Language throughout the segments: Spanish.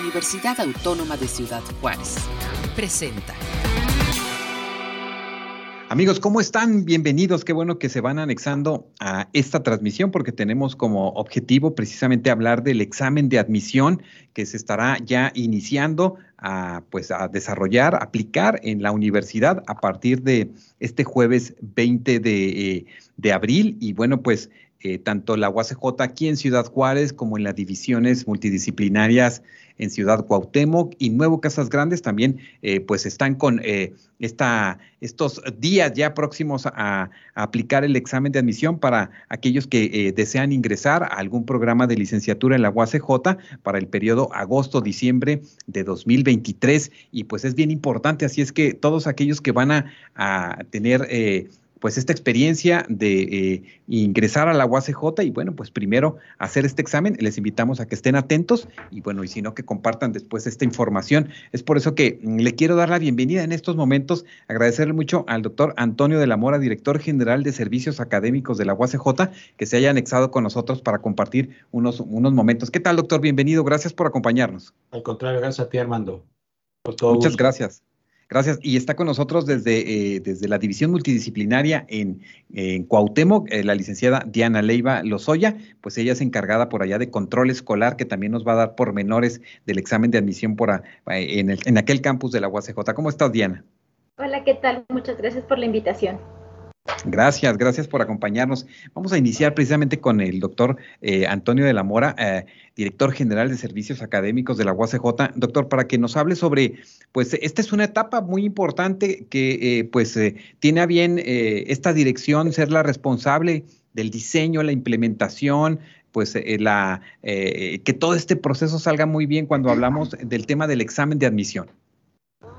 Universidad Autónoma de Ciudad Juárez. Presenta. Amigos, ¿cómo están? Bienvenidos. Qué bueno que se van anexando a esta transmisión porque tenemos como objetivo precisamente hablar del examen de admisión que se estará ya iniciando a, pues, a desarrollar, aplicar en la universidad a partir de este jueves 20 de, eh, de abril. Y bueno, pues eh, tanto la UACJ aquí en Ciudad Juárez como en las divisiones multidisciplinarias en Ciudad Cuauhtémoc y Nuevo Casas Grandes también eh, pues están con eh, esta, estos días ya próximos a, aplicar el examen de admisión para aquellos que desean ingresar a algún programa de licenciatura en la UACJ para el periodo agosto-diciembre de 2023 y pues es bien importante, así es que todos aquellos que van a, a tener pues esta experiencia de eh, ingresar a la UACJ y bueno, pues primero hacer este examen. Les invitamos a que estén atentos y bueno, y si no, que compartan después esta información. Es por eso que mm, le quiero dar la bienvenida en estos momentos, agradecerle mucho al doctor Antonio de la Mora, director general de Servicios Académicos de la UACJ, que se haya anexado con nosotros para compartir unos, unos momentos. ¿Qué tal, doctor? Bienvenido, gracias por acompañarnos. Al contrario, gracias a ti, Armando. Muchas gracias. Gracias. Y está con nosotros desde, eh, desde la División Multidisciplinaria en, en Cuauhtémoc, eh, la licenciada Diana Leiva Lozoya, pues ella es encargada por allá de control escolar, que también nos va a dar pormenores del examen de admisión por en, el, en aquel campus de la UACJ. ¿Cómo estás, Diana? Hola, ¿qué tal? Muchas gracias por la invitación. Gracias, gracias por acompañarnos. Vamos a iniciar precisamente con el doctor eh, Antonio de la Mora, eh, director general de servicios académicos de la UACJ. Doctor, para que nos hable sobre, pues esta es una etapa muy importante que eh, pues tiene a bien esta dirección ser la responsable del diseño, la implementación, pues la, que todo este proceso salga muy bien cuando hablamos del tema del examen de admisión.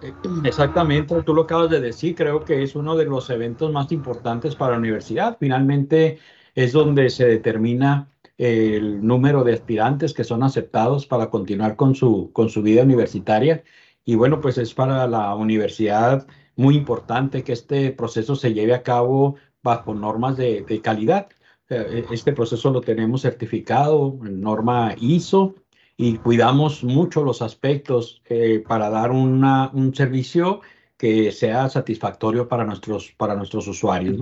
Exactamente, tú lo acabas de decir, creo que es uno de los eventos más importantes para la universidad. Finalmente es donde se determina el número de aspirantes que son aceptados para continuar con su, con su vida universitaria. Y bueno, pues es para la universidad muy importante que este proceso se lleve a cabo bajo normas de, de calidad. Eh, este proceso lo tenemos certificado norma ISO y cuidamos mucho los aspectos eh, para dar una, un servicio que sea satisfactorio para nuestros, para nuestros usuarios.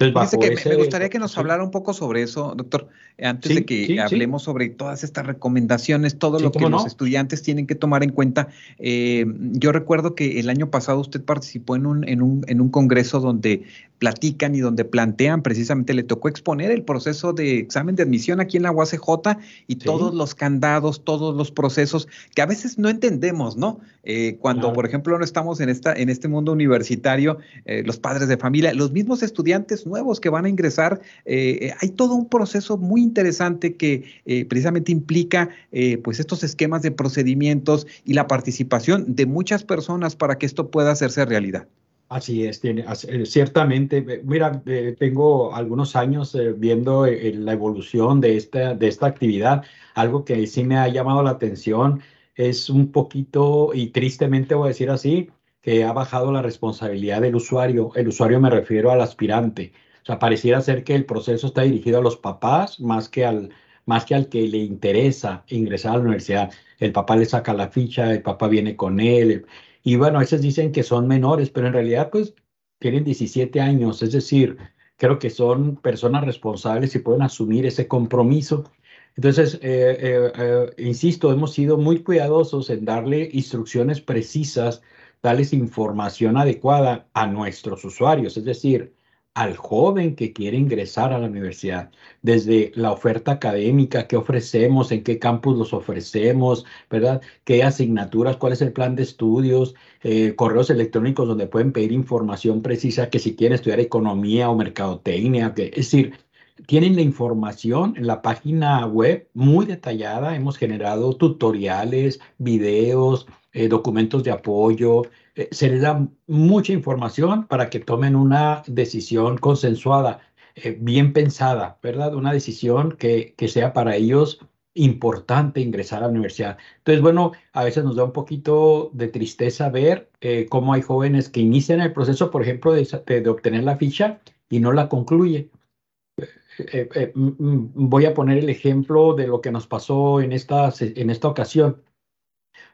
Entonces, me gustaría que nos hablara un poco sobre eso, doctor, antes de que hablemos sobre todas estas recomendaciones, todo lo que los estudiantes tienen que tomar en cuenta. Eh, yo recuerdo que el año pasado usted participó en un, en un, en un congreso donde platican y donde plantean, precisamente le tocó exponer el proceso de examen de admisión aquí en la UACJ y todos los candados, todos los procesos que a veces no entendemos, ¿no? Eh, cuando, por ejemplo, no estamos en, esta, en este mundo universitario, eh, los padres de familia, los mismos estudiantes nuevos que van a ingresar, eh, hay todo un proceso muy interesante que precisamente implica pues estos esquemas de procedimientos y la participación de muchas personas para que esto pueda hacerse realidad. Así es, tiene, eh, ciertamente. Mira, eh, tengo algunos años eh, viendo la evolución de esta, de esta actividad. Algo que sí me ha llamado la atención es un poquito, y tristemente voy a decir así, que ha bajado la responsabilidad del usuario. El usuario me refiero al aspirante. O sea, pareciera ser que el proceso está dirigido a los papás más que al, más que al que le interesa ingresar a la universidad. El papá le saca la ficha, el papá viene con él, y bueno, a veces dicen que son menores, pero en realidad pues tienen 17 años, es decir, creo que son personas responsables y pueden asumir ese compromiso. Entonces, eh, eh, eh, insisto, hemos sido muy cuidadosos en darle instrucciones precisas, darles información adecuada a nuestros usuarios, es decir, al joven que quiere ingresar a la universidad, desde la oferta académica, qué ofrecemos, en qué campus los ofrecemos, ¿verdad? ¿Qué asignaturas, cuál es el plan de estudios, eh, correos electrónicos donde pueden pedir información precisa que si quieren estudiar economía o mercadotecnia, es decir, tienen la información en la página web muy detallada, hemos generado tutoriales, videos, eh, documentos de apoyo, eh, se les da mucha información para que tomen una decisión consensuada, eh, bien pensada, ¿verdad? Una decisión que, que sea para ellos importante ingresar a la universidad. Entonces, bueno, a veces nos da un poquito de tristeza ver cómo hay jóvenes que inician el proceso, por ejemplo, de, de, obtener la ficha y no la concluyen. voy a poner el ejemplo de lo que nos pasó en esta, en esta ocasión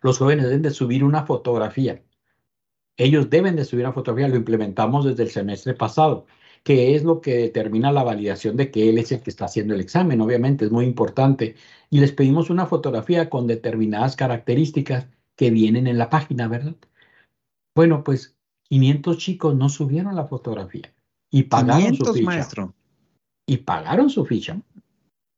los jóvenes deben de subir una fotografía. Ellos deben de subir una fotografía, lo implementamos desde el semestre pasado, que es lo que determina la validación de que él es el que está haciendo el examen, obviamente, es muy importante. Y les pedimos una fotografía con determinadas características que vienen en la página, ¿verdad? Bueno, pues 500 chicos no subieron la fotografía y pagaron su ficha. Maestro. Y pagaron su ficha.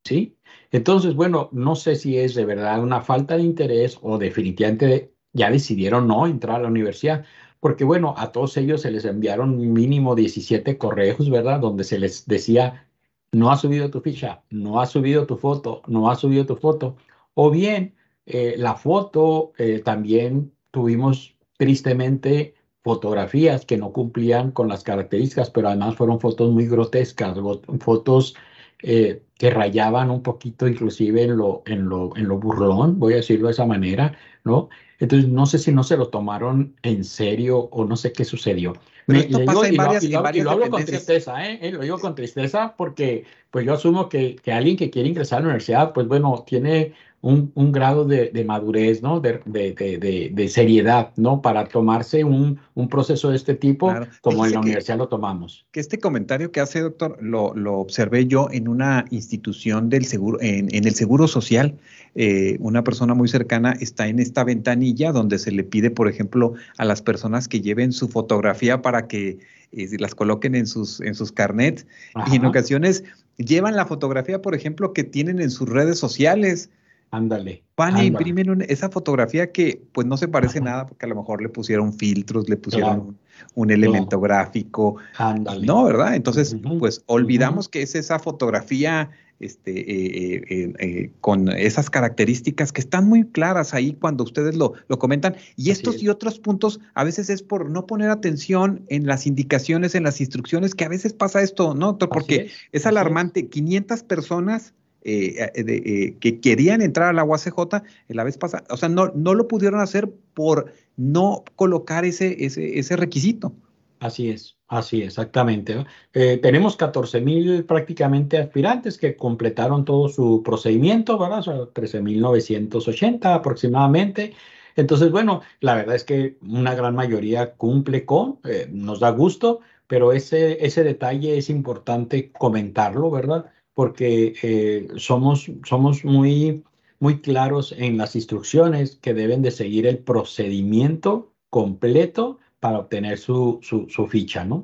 ¿Sí? Entonces, bueno, no sé si es de verdad una falta de interés o definitivamente ya decidieron no entrar a la universidad, porque bueno, a todos ellos se les enviaron mínimo 17 correos, ¿verdad? Donde se les decía, no ha subido tu ficha, no ha subido tu foto, no ha subido tu foto. O bien, eh, la foto eh, también tuvimos tristemente fotografías que no cumplían con las características, pero además fueron fotos muy grotescas, fotos eh, que rayaban un poquito inclusive en lo, en, lo, en lo burlón, voy a decirlo de esa manera, ¿no? Entonces, no sé si no se lo tomaron en serio o no sé qué sucedió. Pero esto pasa en varias, y lo, hablo con tristeza, ¿eh? Lo digo con tristeza porque pues yo asumo que, que alguien que quiere ingresar a la universidad, pues bueno, tiene un, un grado de, de, madurez, ¿no? De, de, de, seriedad, ¿no? Para tomarse un, un proceso de este tipo como en la universidad lo tomamos. Que este comentario que hace, doctor, lo, lo observé yo en una institución del seguro, en, en el Seguro Social. Eh, una persona muy cercana está en esta ventanilla donde se le pide, por ejemplo, a las personas que lleven su fotografía para que eh, las coloquen en sus, en sus carnets. Y en ocasiones llevan la fotografía, por ejemplo, que tienen en sus redes sociales. Ándale. Van e imprimen esa fotografía que pues no se parece nada porque a lo mejor le pusieron filtros, le pusieron un, elemento gráfico. Ándale. No, ¿verdad? Entonces, pues olvidamos que es esa fotografía este, eh, eh, eh, con esas características que están muy claras ahí cuando ustedes lo, lo comentan. Y estos y otros puntos a veces es por no poner atención en las indicaciones, en las instrucciones, que a veces pasa esto, ¿no? Porque es, alarmante. 500 personas eh, eh, eh, que querían entrar a la UACJ la vez pasada, o sea, no, no lo pudieron hacer por no colocar ese, ese, ese requisito. Así es, así exactamente. tenemos 14 mil prácticamente aspirantes que completaron todo su procedimiento, ¿verdad? O sea, 13.980 aproximadamente. Entonces, bueno, la verdad es que una gran mayoría cumple con, nos da gusto, pero ese, ese detalle es importante comentarlo, ¿verdad? Porque eh, somos, somos muy, muy claros en las instrucciones que deben de seguir el procedimiento completo para obtener su, su, ficha, ¿no?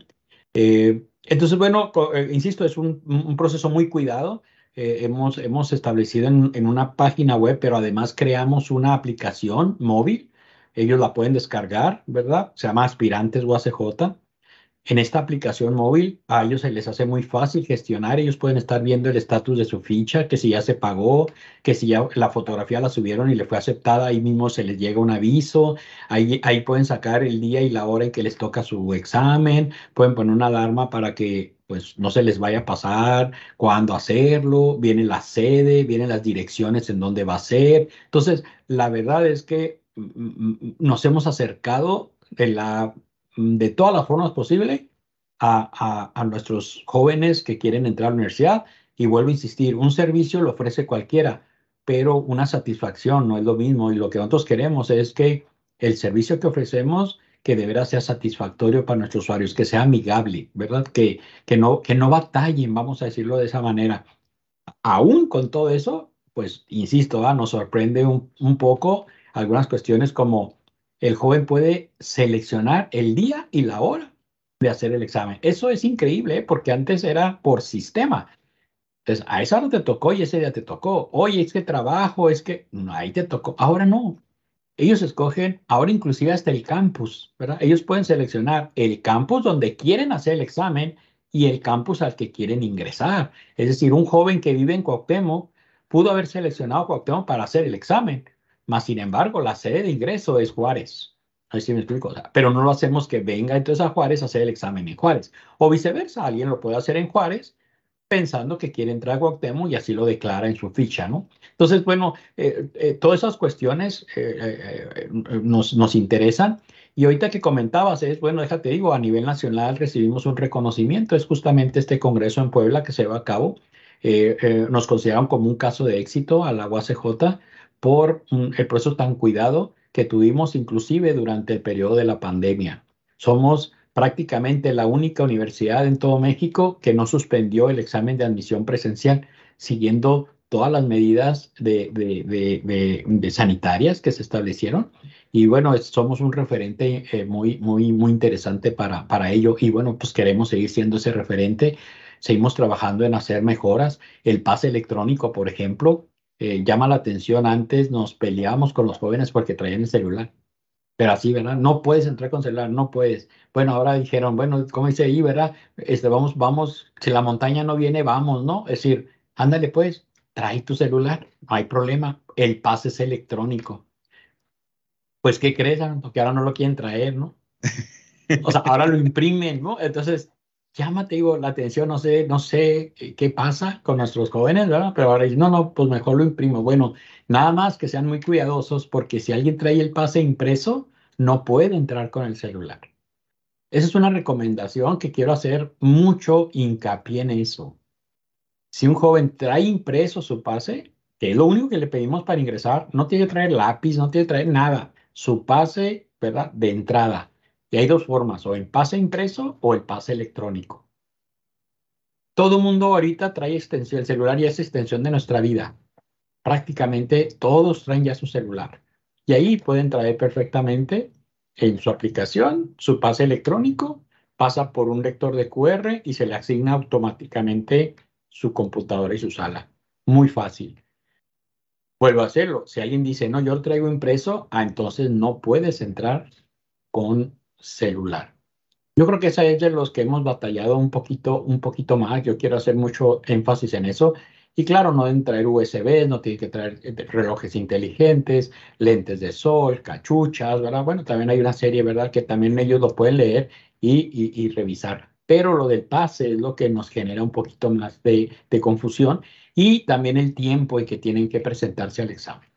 Eh, entonces, bueno, eh, insisto, es un, un, proceso muy cuidado. hemos, hemos establecido en, en, una página web, pero además creamos una aplicación móvil. Ellos la pueden descargar, ¿verdad? Se llama Aspirantes UACJ. En esta aplicación móvil a ellos se les hace muy fácil gestionar, ellos pueden estar viendo el estatus de su ficha, que si ya se pagó, que si ya la fotografía la subieron y le fue aceptada, ahí mismo se les llega un aviso, ahí, ahí pueden sacar el día y la hora en que les toca su examen, pueden poner una alarma para que pues no se les vaya a pasar cuándo hacerlo, viene la sede, vienen las direcciones en dónde va a ser. Entonces, la verdad es que mm, mm, mm, nos hemos acercado de la de todas las formas posibles a, a, nuestros jóvenes que quieren entrar a la universidad. Y vuelvo a insistir, un servicio lo ofrece cualquiera, pero una satisfacción no es lo mismo. Y lo que nosotros queremos es que el servicio que ofrecemos que de veras sea satisfactorio para nuestros usuarios, que sea amigable, ¿verdad? Que, que, no, que no batallen, vamos a decirlo de esa manera. Aún con todo eso, pues, insisto, nos sorprende un, un poco algunas cuestiones como el joven puede seleccionar el día y la hora de hacer el examen. Eso es increíble, ¿eh? porque antes era por sistema. Entonces, a esa hora te tocó y ese día te tocó. Oye, es que trabajo, es que ahí te tocó. Ahora no. Ellos escogen, ahora inclusive hasta el campus, ¿verdad? Ellos pueden seleccionar el campus donde quieren hacer el examen y el campus al que quieren ingresar. Es decir, un joven que vive en Cuauhtémoc pudo haber seleccionado Cuauhtémoc para hacer el examen, más sin embargo, la sede de ingreso es Juárez. Así me explico. pero no lo hacemos que venga entonces a Juárez a hacer el examen en Juárez. O viceversa, alguien lo puede hacer en Juárez pensando que quiere entrar a Guatemala y así lo declara en su ficha, ¿no? Entonces, bueno, eh, eh, todas esas cuestiones eh, nos, nos interesan. Y ahorita que comentabas es, bueno, déjate digo, a nivel nacional recibimos un reconocimiento, es justamente este congreso en Puebla que se va a cabo. nos consideran como un caso de éxito a la UACJ por el proceso tan cuidado que tuvimos inclusive durante el periodo de la pandemia. Somos prácticamente la única universidad en todo México que no suspendió el examen de admisión presencial, siguiendo todas las medidas de, de, sanitarias que se establecieron. Y bueno, somos un referente eh, muy, muy, muy interesante para, para ello. Y bueno, pues queremos seguir siendo ese referente. Seguimos trabajando en hacer mejoras. El pase electrónico, por ejemplo, eh, llama la atención. Antes nos peleábamos con los jóvenes porque traían el celular. Pero así, ¿verdad? No puedes entrar con celular, no puedes. Bueno, ahora dijeron, bueno, como dice ahí, ¿verdad? Este, vamos, vamos, si la montaña no viene, vamos, ¿no? Es decir, ándale pues, trae tu celular, no hay problema. El pase es electrónico. Pues, ¿qué crees? Porque ahora no lo quieren traer, ¿no? O sea, ahora lo imprimen, ¿no? Entonces, llámate, digo, la atención, no sé, no sé qué pasa con nuestros jóvenes, ¿verdad? Pero ahora no, no, pues mejor lo imprimo. Bueno, nada más que sean muy cuidadosos porque si alguien trae el pase impreso, no puede entrar con el celular. Esa es una recomendación que quiero hacer mucho hincapié en eso. Si un joven trae impreso su pase, que es lo único que le pedimos para ingresar, no tiene que traer lápiz, no tiene que traer nada. Su pase, ¿verdad? De entrada. Y hay dos formas, o el pase impreso o el pase electrónico. Todo mundo ahorita trae extensión, el celular y es extensión de nuestra vida. Prácticamente todos traen ya su celular. Y ahí pueden traer perfectamente en su aplicación su pase electrónico, pasa por un lector de QR y se le asigna automáticamente su computadora y su sala. Muy fácil. Vuelvo a hacerlo. Si alguien dice, no, yo lo traigo impreso, ah, entonces no puedes entrar con celular. Yo creo que esa es de los que hemos batallado un poquito, un poquito más. Yo quiero hacer mucho énfasis en eso. Y claro, no deben traer USB, no tienen que traer eh, relojes inteligentes, lentes de sol, cachuchas, ¿verdad? Bueno, también hay una serie, ¿verdad? Que también ellos lo pueden leer y, y, revisar. Pero lo del pase es lo que nos genera un poquito más de, de confusión y también el tiempo en que tienen que presentarse al examen.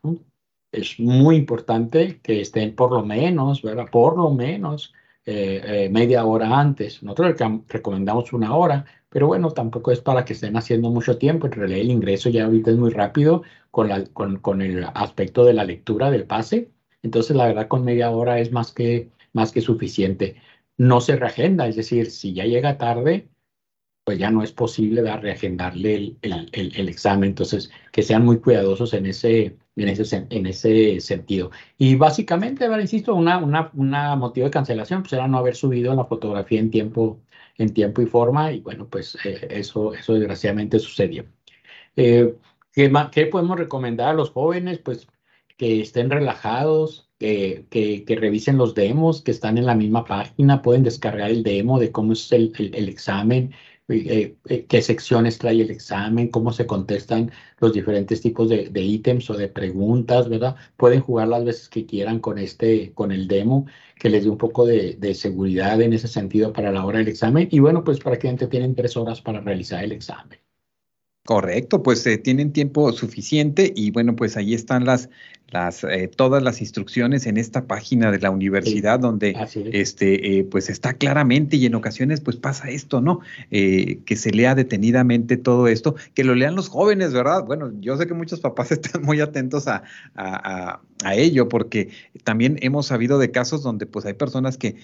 Es muy importante que estén por lo menos, ¿verdad? Por lo menos eh, eh, media hora antes. Nosotros recomendamos una hora, pero bueno, tampoco es para que estén haciendo mucho tiempo. En realidad el ingreso ya ahorita es muy rápido con, la, con, con el aspecto de la lectura del pase. Entonces, la verdad, con media hora es más que, más que suficiente. No se reagenda, es decir, si ya llega tarde, pues ya no es posible dar, reagendarle el, el, el, examen. Entonces, que sean muy cuidadosos en ese, en ese, en ese sentido. Y básicamente, insisto, una, una, motivo de cancelación pues era no haber subido la fotografía en tiempo, en tiempo y forma. Y bueno, pues eh, eso, eso desgraciadamente sucedió. Eh, ¿qué, ¿Qué podemos recomendar a los jóvenes? Pues que estén relajados, que, que, revisen los demos que están en la misma página, pueden descargar el demo de cómo es el, el examen, eh, eh, qué secciones trae el examen, cómo se contestan los diferentes tipos de, ítems o de preguntas, ¿verdad? Pueden jugar las veces que quieran con este, con el demo, que les dé un poco de, de seguridad en ese sentido para la hora del examen. Y bueno, pues prácticamente tienen tres horas para realizar el examen. Correcto, pues eh, tienen tiempo suficiente y bueno, pues ahí están las, las eh, todas las instrucciones en esta página de la universidad donde este eh, pues está claramente y en ocasiones pues pasa esto, ¿no? que se lea detenidamente todo esto, que lo lean los jóvenes, ¿verdad? Bueno, yo sé que muchos papás están muy atentos a, a, a ello porque también hemos sabido de casos donde pues hay personas que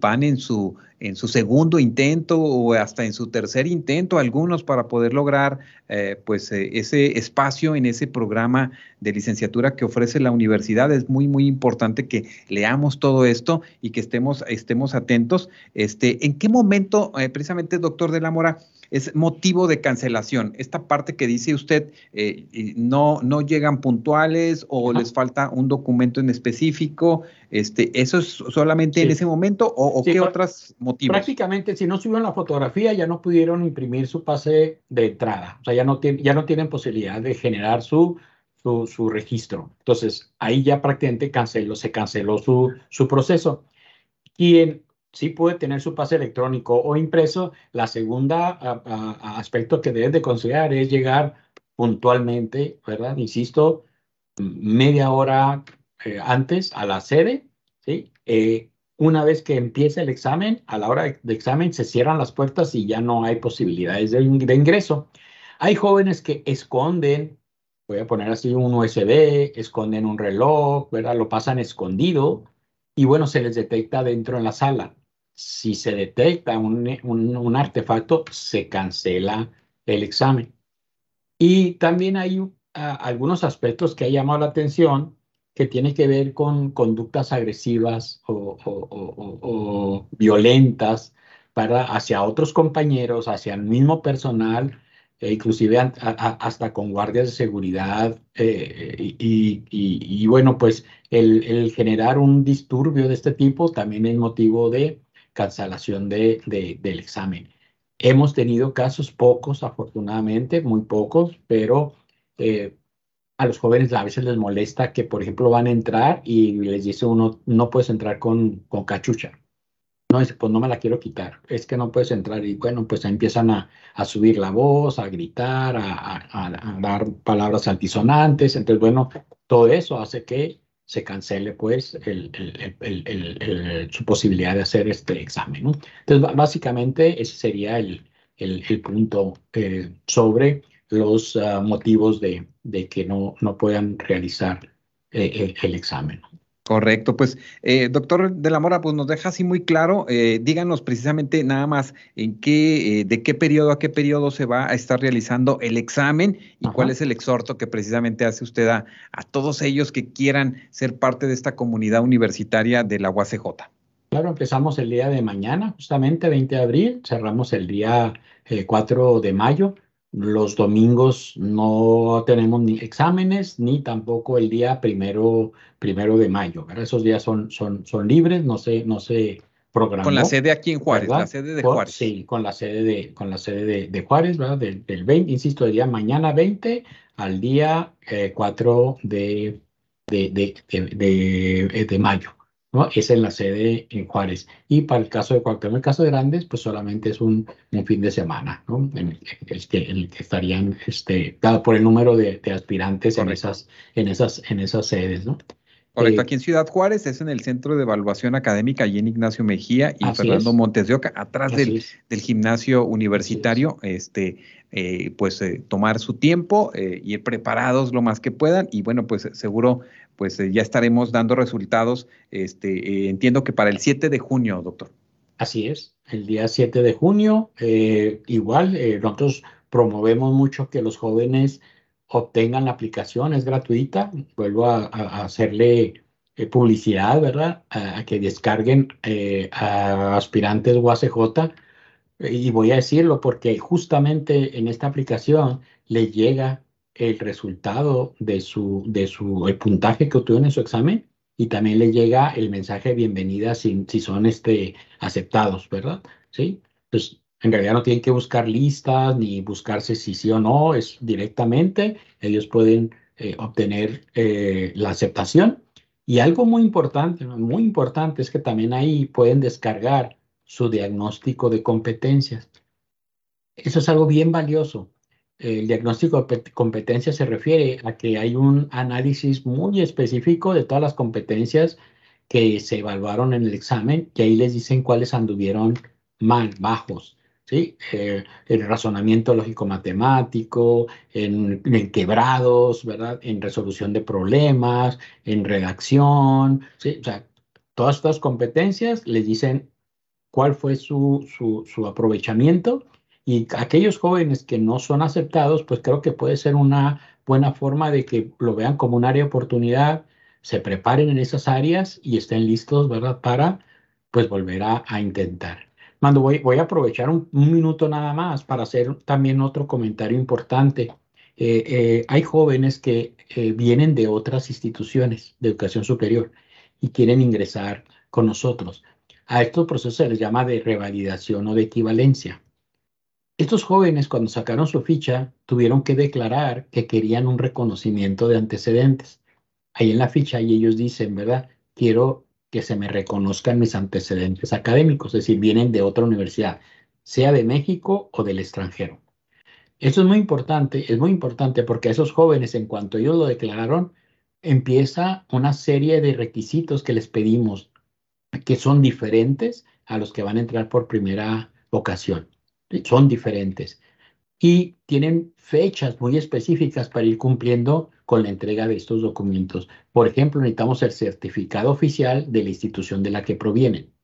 van en su en su segundo intento o hasta en su tercer intento, algunos para poder lograr eh, pues eh, ese espacio en ese programa de licenciatura que ofrece la universidad. Es muy, muy importante que leamos todo esto y que estemos, estemos atentos. Este, ¿En qué momento, eh, precisamente, doctor de la Mora, es motivo de cancelación. Esta parte que dice usted, eh, no, no llegan puntuales o les falta un documento en específico, este, ¿eso es solamente en ese momento o, qué otros motivos? Prácticamente, si no subieron la fotografía, ya no pudieron imprimir su pase de entrada, o sea, ya no, ya no tienen posibilidad de generar su, su, registro. Entonces, ahí ya prácticamente canceló, se canceló su, su proceso. Quien sí puede tener su pase electrónico o impreso. La segunda aspecto que debes de considerar es llegar puntualmente, ¿verdad? Insisto, media hora eh, antes a la sede, ¿sí? Eh, una vez que empieza el examen, a la hora de, examen se cierran las puertas y ya no hay posibilidades de, ingreso. Hay jóvenes que esconden voy a poner así un USB, esconden un reloj, ¿verdad? Lo pasan escondido y bueno, se les detecta dentro en la sala. Si se detecta un, un, artefacto, se cancela el examen. Y también hay algunos aspectos que ha llamado la atención que tiene que ver con conductas agresivas o, o, violentas para, hacia otros compañeros, hacia el mismo personal, e inclusive hasta con guardias de seguridad. Eh, y, y, bueno, pues el, el, generar un disturbio de este tipo también es motivo de cancelación de, de, del examen. Hemos tenido casos pocos, afortunadamente, muy pocos, pero eh, a los jóvenes a veces les molesta que, por ejemplo, van a entrar y les dice uno, no puedes entrar con, con cachucha. No, pues no me la quiero quitar, es que no puedes entrar. Y bueno, pues empiezan a, a subir la voz, a gritar, a, a, dar palabras antisonantes. Entonces, bueno, todo eso hace que se cancele pues el, el, su posibilidad de hacer este examen. Entonces, básicamente ese sería el, punto eh, sobre los ah, motivos de, de, que no, no puedan realizar eh, el, examen. Correcto, pues eh, doctor de la Mora, pues nos deja así muy claro, eh, díganos precisamente nada más en qué, de qué periodo a qué periodo se va a estar realizando el examen y cuál es el exhorto que precisamente hace usted a, a, todos ellos que quieran ser parte de esta comunidad universitaria de la UACJ. Claro, empezamos el día de mañana, justamente 20 de abril, cerramos el día 4 de mayo. Los domingos no tenemos ni exámenes ni tampoco el día primero, primero de mayo. Esos días son, son, son libres, no se, no se programó. Con la sede aquí en Juárez, la sede de Juárez. Sí, con la sede de, con la sede de, Juárez, ¿verdad? Del, 20, insisto, el día mañana 20 al día 4 eh, de, de, de mayo. ¿No? Es en la sede en Juárez. Y para el caso de Cuauhtémoc, en el caso de Grandes, pues solamente es un, un fin de semana, ¿no? En el, que, el que estarían, este, dado por el número de, de aspirantes en esas, en, esas, en esas sedes, ¿no? Correcto, eh, aquí en Ciudad Juárez es en el Centro de Evaluación Académica, allí en Ignacio Mejía y Fernando Montes de Oca, atrás del, del, gimnasio universitario, este, eh, pues eh, tomar su tiempo, eh, ir preparados lo más que puedan y bueno, pues seguro pues ya estaremos dando resultados, este, entiendo que para el 7 de junio, doctor. Así es, el día 7 de junio, igual nosotros promovemos mucho que los jóvenes obtengan la aplicación, es gratuita, vuelvo a, hacerle publicidad, ¿verdad? A, que descarguen a aspirantes UACJ y voy a decirlo porque justamente en esta aplicación le llega el resultado de su, de su, el puntaje que obtuvo en su examen y también le llega el mensaje de bienvenida si, si son este, aceptados, ¿verdad? Sí. Pues en realidad no tienen que buscar listas ni buscarse si sí o no, es directamente, ellos pueden eh, obtener eh, la aceptación. Y algo muy importante, muy importante es que también ahí pueden descargar su diagnóstico de competencias. Eso es algo bien valioso. El diagnóstico de competencias se refiere a que hay un análisis muy específico de todas las competencias que se evaluaron en el examen y ahí les dicen cuáles anduvieron mal, bajos. ¿Sí? Eh, el razonamiento lógico-matemático, en, en, quebrados, ¿verdad? En resolución de problemas, en redacción, ¿sí? O sea, todas estas competencias les dicen cuál fue su, su, aprovechamiento y aquellos jóvenes que no son aceptados, pues creo que puede ser una buena forma de que lo vean como un área de oportunidad, se preparen en esas áreas y estén listos, ¿verdad? Para pues volver a, intentar. Mando, voy, voy a aprovechar un, minuto nada más para hacer también otro comentario importante. Eh, eh, hay jóvenes que eh, vienen de otras instituciones de educación superior y quieren ingresar con nosotros. A estos procesos se les llama de revalidación o de equivalencia. Estos jóvenes cuando sacaron su ficha tuvieron que declarar que querían un reconocimiento de antecedentes. Ahí en la ficha y ellos dicen, ¿verdad? Quiero que se me reconozcan mis antecedentes académicos, es decir, vienen de otra universidad, sea de México o del extranjero. Eso es muy importante, es muy importante porque a esos jóvenes, en cuanto ellos lo declararon, empieza una serie de requisitos que les pedimos que son diferentes a los que van a entrar por primera ocasión. Son diferentes. Y tienen fechas muy específicas para ir cumpliendo con la entrega de estos documentos. Por ejemplo, necesitamos el certificado oficial de la institución de la que provienen,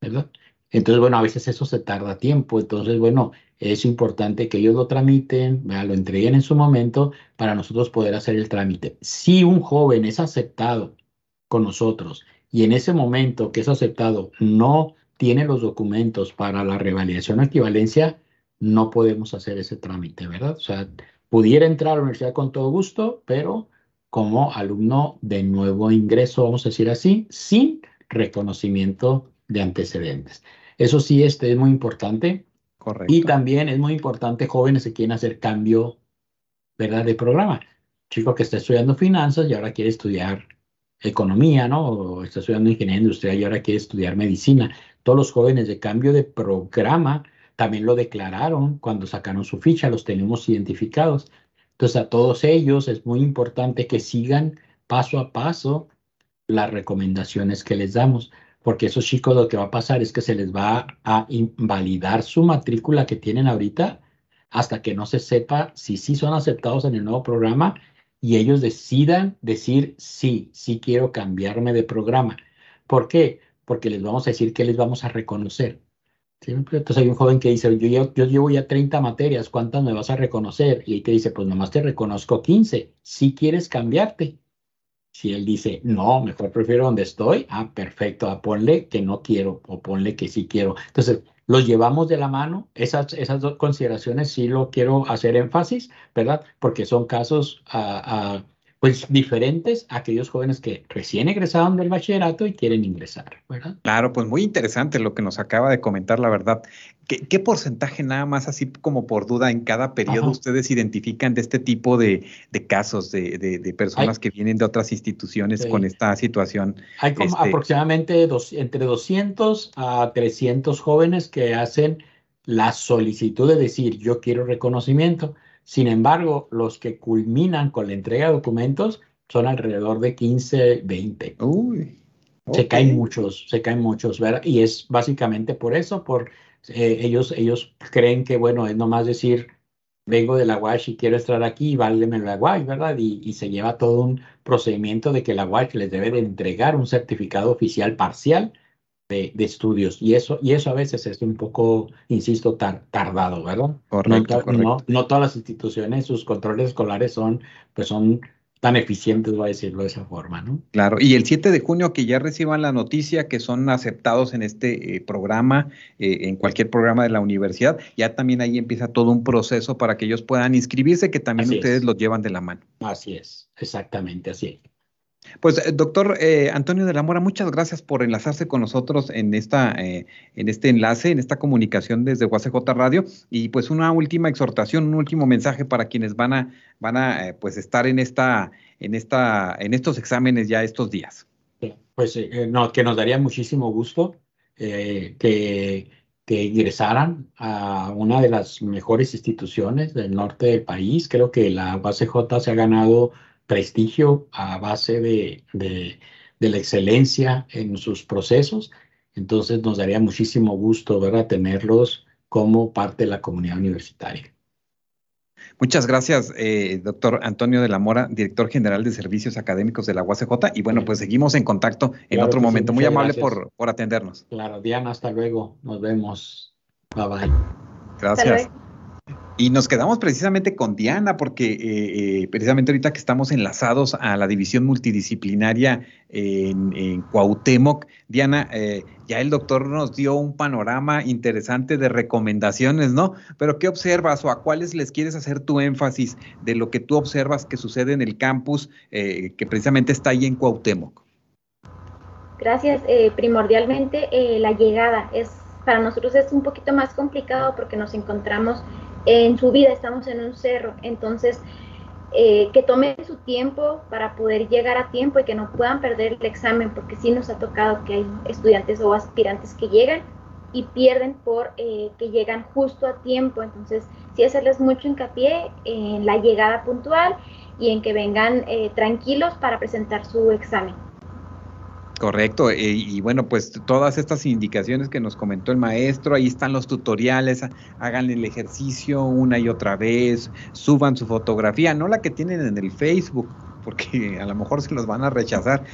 ¿verdad? Entonces, bueno, a veces eso se tarda tiempo. Entonces, bueno, es importante que ellos lo tramiten, lo entreguen en su momento para nosotros poder hacer el trámite. Si un joven es aceptado con nosotros y en ese momento que es aceptado no tiene los documentos para la revalidación o equivalencia, no podemos hacer ese trámite, ¿verdad? O sea, pudiera entrar a la universidad con todo gusto, pero como alumno de nuevo ingreso, vamos a decir así, sin reconocimiento de antecedentes. Eso sí, este es muy importante. Correcto. Y también es muy importante jóvenes que quieren hacer cambio, ¿verdad? De programa. Chico que está estudiando finanzas y ahora quiere estudiar economía, ¿no? O está estudiando ingeniería industrial y ahora quiere estudiar medicina. Todos los jóvenes de cambio de programa también lo declararon cuando sacaron su ficha, los tenemos identificados. Entonces a todos ellos es muy importante que sigan paso a paso las recomendaciones que les damos, porque esos chicos lo que va a pasar es que se les va a invalidar su matrícula que tienen ahorita hasta que no se sepa si sí son aceptados en el nuevo programa y ellos decidan decir sí, sí quiero cambiarme de programa. ¿Por qué? Porque les vamos a decir que les vamos a reconocer. Entonces hay un joven que dice, yo, yo, llevo ya 30 materias, ¿cuántas me vas a reconocer? Y te dice, pues nomás te reconozco 15, si quieres cambiarte. Si él dice, no, mejor prefiero donde estoy, ah, perfecto, ah, ponle que no quiero o ponle que sí quiero. Entonces, los llevamos de la mano, esas, esas dos consideraciones sí lo quiero hacer énfasis, ¿verdad? Porque son casos a, a pues diferentes a aquellos jóvenes que recién egresaron del bachillerato y quieren ingresar, ¿verdad? Claro, pues muy interesante lo que nos acaba de comentar, la verdad. ¿Qué, porcentaje nada más, así como por duda, en cada periodo ustedes identifican de este tipo de, casos de, personas que vienen de otras instituciones con esta situación? Hay como este aproximadamente dos, entre 200 a 300 jóvenes que hacen la solicitud de decir yo quiero reconocimiento sin embargo, los que culminan con la entrega de documentos son alrededor de 15, 20. Uy, Se caen muchos, se caen muchos, ¿verdad? Y es básicamente por eso, por eh, ellos, ellos creen que, bueno, es nomás decir, vengo de la UASH y quiero estar aquí, váleme la UASH, ¿verdad? Y, y, se lleva todo un procedimiento de que la UASH les debe de entregar un certificado oficial parcial de, estudios. Y eso, y eso a veces es un poco, insisto, tardado, ¿verdad? Correcto, no, No, todas las instituciones, sus controles escolares son, pues son tan eficientes, voy a decirlo de esa forma, ¿no? Claro, y el 7 de junio que ya reciban la noticia que son aceptados en este eh, programa, eh, en cualquier programa de la universidad, ya también ahí empieza todo un proceso para que ellos puedan inscribirse, que también ustedes los llevan de la mano. Así es, exactamente, así es. Pues, eh, doctor eh, Antonio de la Mora, muchas gracias por enlazarse con nosotros en esta, eh, en este enlace, en esta comunicación desde UACJ Radio. Y pues una última exhortación, un último mensaje para quienes van a, van a pues estar en esta, en esta, en estos exámenes ya estos días. Pues no, que nos daría muchísimo gusto que, que ingresaran a una de las mejores instituciones del norte del país. Creo que la UACJ se ha ganado prestigio a base de, la excelencia en sus procesos. Entonces nos daría muchísimo gusto ¿verdad? tenerlos como parte de la comunidad universitaria. Muchas gracias, eh, doctor Antonio de la Mora, director general de servicios académicos de la UACJ. Y bueno, pues seguimos en contacto en otro momento. Muy amable por, por atendernos. Claro, Diana, hasta luego. Nos vemos. Bye bye. Gracias. Y nos quedamos precisamente con Diana, porque eh, eh, precisamente ahorita que estamos enlazados a la división multidisciplinaria en, Cuauhtémoc, Diana, eh, ya el doctor nos dio un panorama interesante de recomendaciones, ¿no? Pero ¿qué observas o a cuáles les quieres hacer tu énfasis de lo que tú observas que sucede en el campus que precisamente está ahí en Cuauhtémoc? Gracias. primordialmente la llegada es para nosotros es un poquito más complicado porque nos encontramos en su vida, estamos en un cerro, entonces eh, que tomen su tiempo para poder llegar a tiempo y que no puedan perder el examen, porque sí nos ha tocado que hay estudiantes o aspirantes que llegan y pierden por eh, que llegan justo a tiempo, entonces sí hacerles mucho hincapié en la llegada puntual y en que vengan eh, tranquilos para presentar su examen. Correcto, eh, y bueno, pues todas estas indicaciones que nos comentó el maestro, ahí están los tutoriales, hagan el ejercicio una y otra vez, suban su fotografía, no la que tienen en el Facebook, porque a lo mejor se los van a rechazar,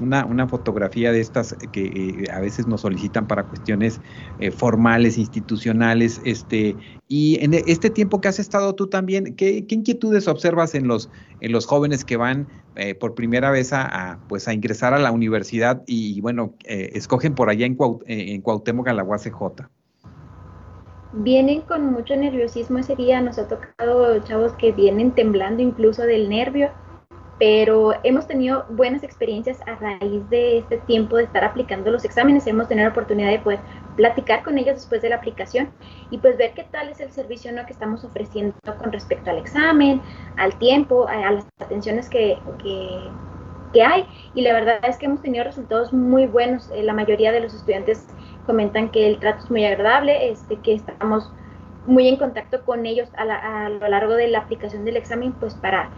una, una fotografía de estas que eh, a veces nos solicitan para cuestiones eh, formales, institucionales, este, y en este tiempo que has estado tú también, ¿qué, inquietudes observas en los, en los jóvenes que van eh, por primera vez a, pues a ingresar a la universidad y, bueno, escogen por allá en, en Cuauhtémoc a la? Vienen con mucho nerviosismo ese día, nos ha tocado chavos que vienen temblando incluso del nervio, pero hemos tenido buenas experiencias a raíz de este tiempo de estar aplicando los exámenes. Hemos tenido la oportunidad de poder platicar con ellos después de la aplicación y pues ver qué tal es el servicio ¿no? que estamos ofreciendo con respecto al examen, al tiempo, a, las atenciones que, que, hay. Y la verdad es que hemos tenido resultados muy buenos. Eh, la mayoría de los estudiantes comentan que el trato es muy agradable, este, que estamos muy en contacto con ellos a, a lo largo de la aplicación del examen, pues para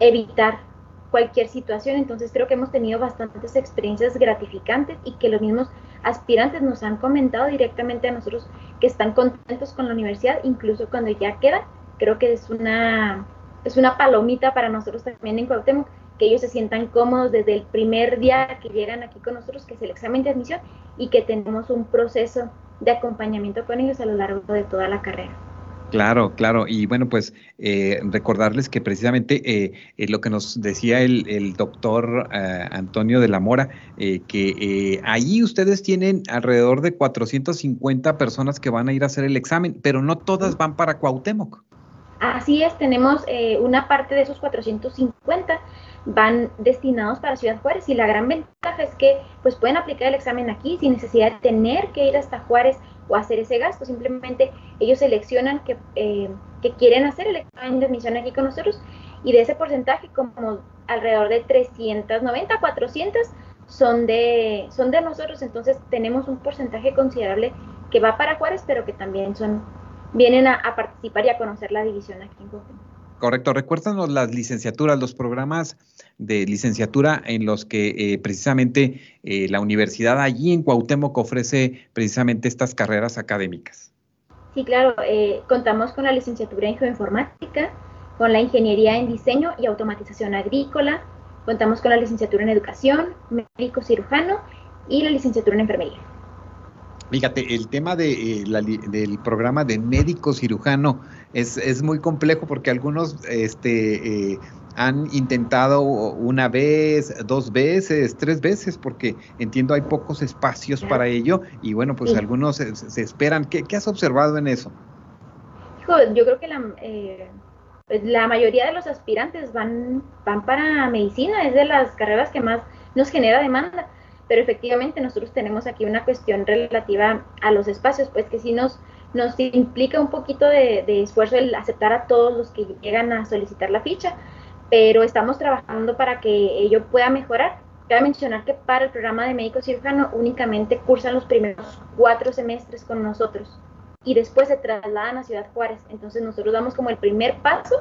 evitar cualquier situación. Entonces creo que hemos tenido bastantes experiencias gratificantes y que los mismos aspirantes nos han comentado directamente a nosotros que están contentos con la universidad, incluso cuando ya quedan. Creo que es una, es una palomita para nosotros también en Cuauhtémoc, que ellos se sientan cómodos desde el primer día que llegan aquí con nosotros, que es el examen de admisión, y que tenemos un proceso de acompañamiento con ellos a lo largo de toda la carrera. Claro, claro. Y bueno, pues eh, recordarles que precisamente eh, eh, lo que nos decía el, doctor Antonio de la Mora, que ahí ustedes tienen alrededor de 450 personas que van a ir a hacer el examen, pero no todas van para Cuauhtémoc. Así es, tenemos una parte de esos 450 van destinados para Ciudad Juárez y la gran ventaja es que pues pueden aplicar el examen aquí sin necesidad de tener que ir hasta Juárez o hacer ese gasto, simplemente ellos seleccionan que, eh, que quieren hacer el examen de admisión aquí con nosotros y de ese porcentaje como alrededor de 390, 400 son de, son de nosotros, entonces tenemos un porcentaje considerable que va para Juárez, pero que también son vienen a, participar y a conocer la división aquí en. Correcto, recuérdanos las licenciaturas, los programas de licenciatura en los que eh, precisamente eh, la universidad allí en Cuauhtémoc ofrece precisamente estas carreras académicas. Sí, claro, eh, contamos con la licenciatura en geoinformática, con la ingeniería en diseño y automatización agrícola, contamos con la licenciatura en educación, médico cirujano y la licenciatura en enfermería. Fíjate, el tema de, eh, del programa de médico cirujano es, es, muy complejo porque algunos este, eh, han intentado una vez, dos veces, tres veces, porque entiendo hay pocos espacios para ello y bueno, pues algunos se, esperan. ¿Qué, has observado en eso? yo creo que la, eh, la mayoría de los aspirantes van, van para medicina, es de las carreras que más nos genera demanda pero efectivamente nosotros tenemos aquí una cuestión relativa a los espacios, pues que sí nos, nos implica un poquito de, esfuerzo el aceptar a todos los que llegan a solicitar la ficha, pero estamos trabajando para que ello pueda mejorar. Cabe mencionar que para el programa de médico cirujano únicamente cursan los primeros cuatro semestres con nosotros y después se trasladan a Ciudad Juárez. Entonces nosotros damos como el primer paso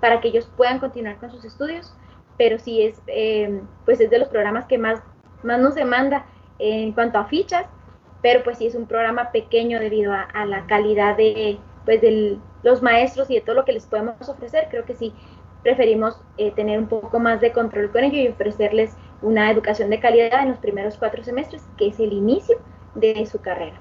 para que ellos puedan continuar con sus estudios, pero sí es, eh, pues es de los programas que más más nos demanda en cuanto a fichas, pero pues sí es un programa pequeño debido a, la calidad de, pues, de los maestros y de todo lo que les podemos ofrecer. Creo que sí preferimos eh, tener un poco más de control con ello y ofrecerles una educación de calidad en los primeros cuatro semestres, que es el inicio de su carrera.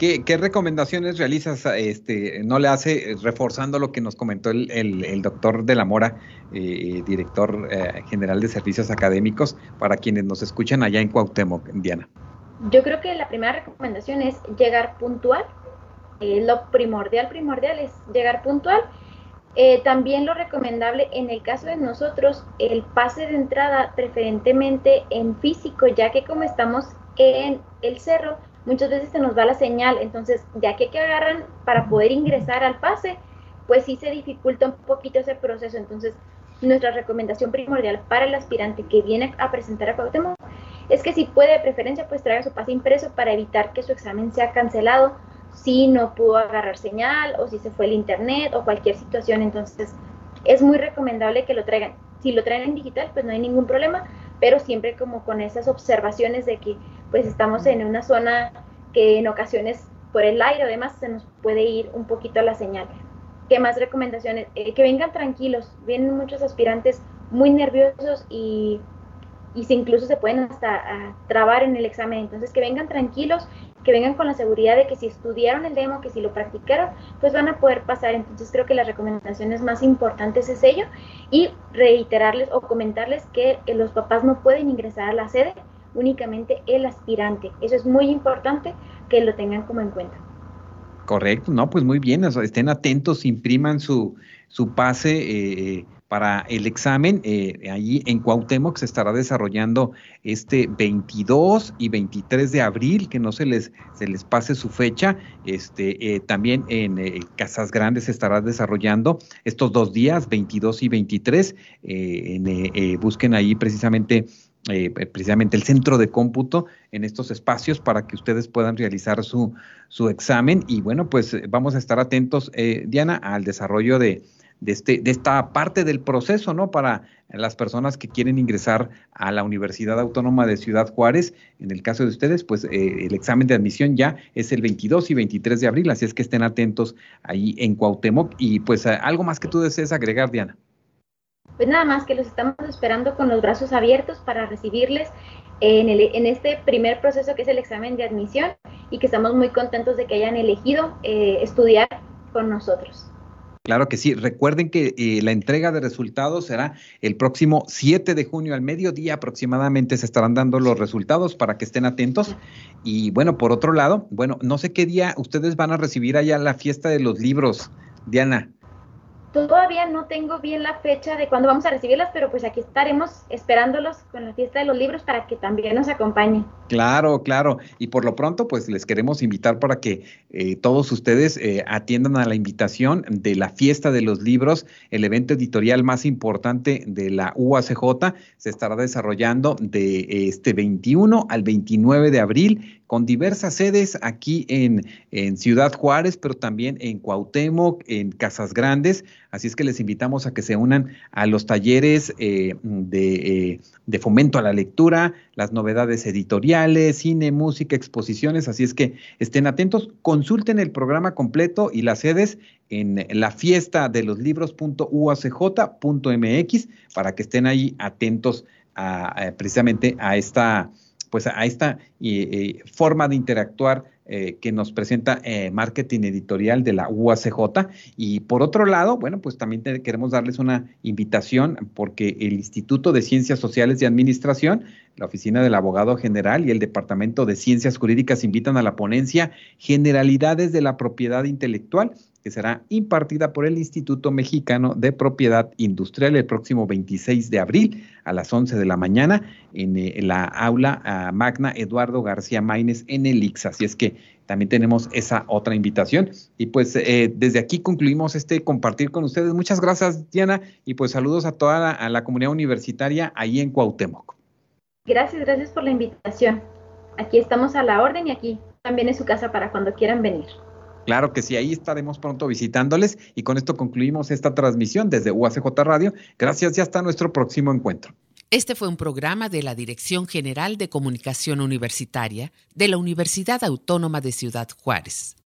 ¿Qué, recomendaciones realizas? Este, no le hace, reforzando lo que nos comentó el, doctor de la Mora, eh, director eh, general de servicios académicos, para quienes nos escuchan allá en Cuauhtémoc, Diana? Yo creo que la primera recomendación es llegar puntual. Eh, lo primordial, primordial es llegar puntual. también lo recomendable en el caso de nosotros, el pase de entrada preferentemente en físico, ya que como estamos en el cerro, muchas veces se nos va la señal, entonces ya que, que agarran para poder ingresar al pase, pues sí se dificulta un poquito ese proceso, entonces nuestra recomendación primordial para el aspirante que viene a presentar a Cuauhtémoc es que si puede de preferencia pues traiga su pase impreso para evitar que su examen sea cancelado si no pudo agarrar señal o si se fue el internet o cualquier situación, entonces es muy recomendable que lo traigan. Si lo traen en digital pues no hay ningún problema, pero siempre como con esas observaciones de que pues estamos en una zona que en ocasiones por el aire además se nos puede ir un poquito la señal. ¿Qué más recomendaciones? Eh, que vengan tranquilos, vienen muchos aspirantes muy nerviosos y, y se incluso se pueden hasta trabar en el examen, entonces que vengan tranquilos que vengan con la seguridad de que si estudiaron el demo, que si lo practicaron, pues van a poder pasar. Entonces creo que las recomendaciones más importantes es ello y reiterarles o comentarles que los papás no pueden ingresar a la sede, únicamente el aspirante. Eso es muy importante que lo tengan como en cuenta. Correcto, no, pues muy bien, estén atentos, impriman su, su pase. Eh, para el examen. Eh, allí en Cuauhtémoc se estará desarrollando este 22 y 23 de abril, que no se les, se les pase su fecha. Este, eh, también en eh, Casas Grandes se estará desarrollando estos dos días, 22 y 23. busquen ahí precisamente precisamente el centro de cómputo en estos espacios para que ustedes puedan realizar su, su examen. Y bueno, pues vamos a estar atentos, Diana, al desarrollo de, de, este, de esta parte del proceso, ¿no? Para las personas que quieren ingresar a la Universidad Autónoma de Ciudad Juárez. En el caso de ustedes, pues eh, el examen de admisión ya es el 22 y 23 de abril, así es que estén atentos ahí en Cuauhtémoc. Y pues eh, algo más que tú desees agregar, Diana. Pues nada más que los estamos esperando con los brazos abiertos para recibirles en, el, en este primer proceso que es el examen de admisión y que estamos muy contentos de que hayan elegido eh, estudiar con nosotros. Claro que sí. Recuerden que eh, la entrega de resultados será el próximo 7 de junio al mediodía aproximadamente se estarán dando los resultados para que estén atentos. Y bueno, por otro lado, bueno, no sé qué día ustedes van a recibir allá la fiesta de los libros, Diana. Todavía no tengo bien la fecha de cuándo vamos a recibirlas, pero pues aquí estaremos esperándolos con la fiesta de los libros para que también nos acompañen. Claro, claro. Y por lo pronto, pues les queremos invitar para que eh, todos ustedes eh, atiendan a la invitación de la fiesta de los libros, el evento editorial más importante de la UACJ. Se estará desarrollando de este 21 al 29 de abril con diversas sedes aquí en, en, Ciudad Juárez, pero también en Cuauhtémoc, en Casas Grandes. Así es que les invitamos a que se unan a los talleres eh, de, eh, de, fomento a la lectura, las novedades editoriales, cine, música, exposiciones. Así es que estén atentos, consulten el programa completo y las sedes en la fiesta de los libros.uacj.mx para que estén ahí atentos a, precisamente a esta pues a esta eh, eh, forma de interactuar eh, que nos presenta marketing editorial de la UACJ. Y por otro lado, bueno, pues también queremos darles una invitación porque el Instituto de Ciencias Sociales y Administración, la Oficina del Abogado General y el Departamento de Ciencias Jurídicas invitan a la ponencia Generalidades de la Propiedad Intelectual que será impartida por el Instituto Mexicano de Propiedad Industrial el próximo 26 de abril a las 11 de la mañana en, eh, la aula ah, magna Eduardo García Maínez en el IX. Así es que también tenemos esa otra invitación. Y pues eh, desde aquí concluimos este compartir con ustedes. Muchas gracias, Diana, y pues saludos a toda la, a la comunidad universitaria ahí en Cuauhtémoc. Gracias, gracias por la invitación. Aquí estamos a la orden y aquí también es su casa para cuando quieran venir. Claro que sí, ahí estaremos pronto visitándoles y con esto concluimos esta transmisión desde UACJ Radio. Gracias y hasta nuestro próximo encuentro. Este fue un programa de la Dirección General de Comunicación Universitaria de la Universidad Autónoma de Ciudad Juárez.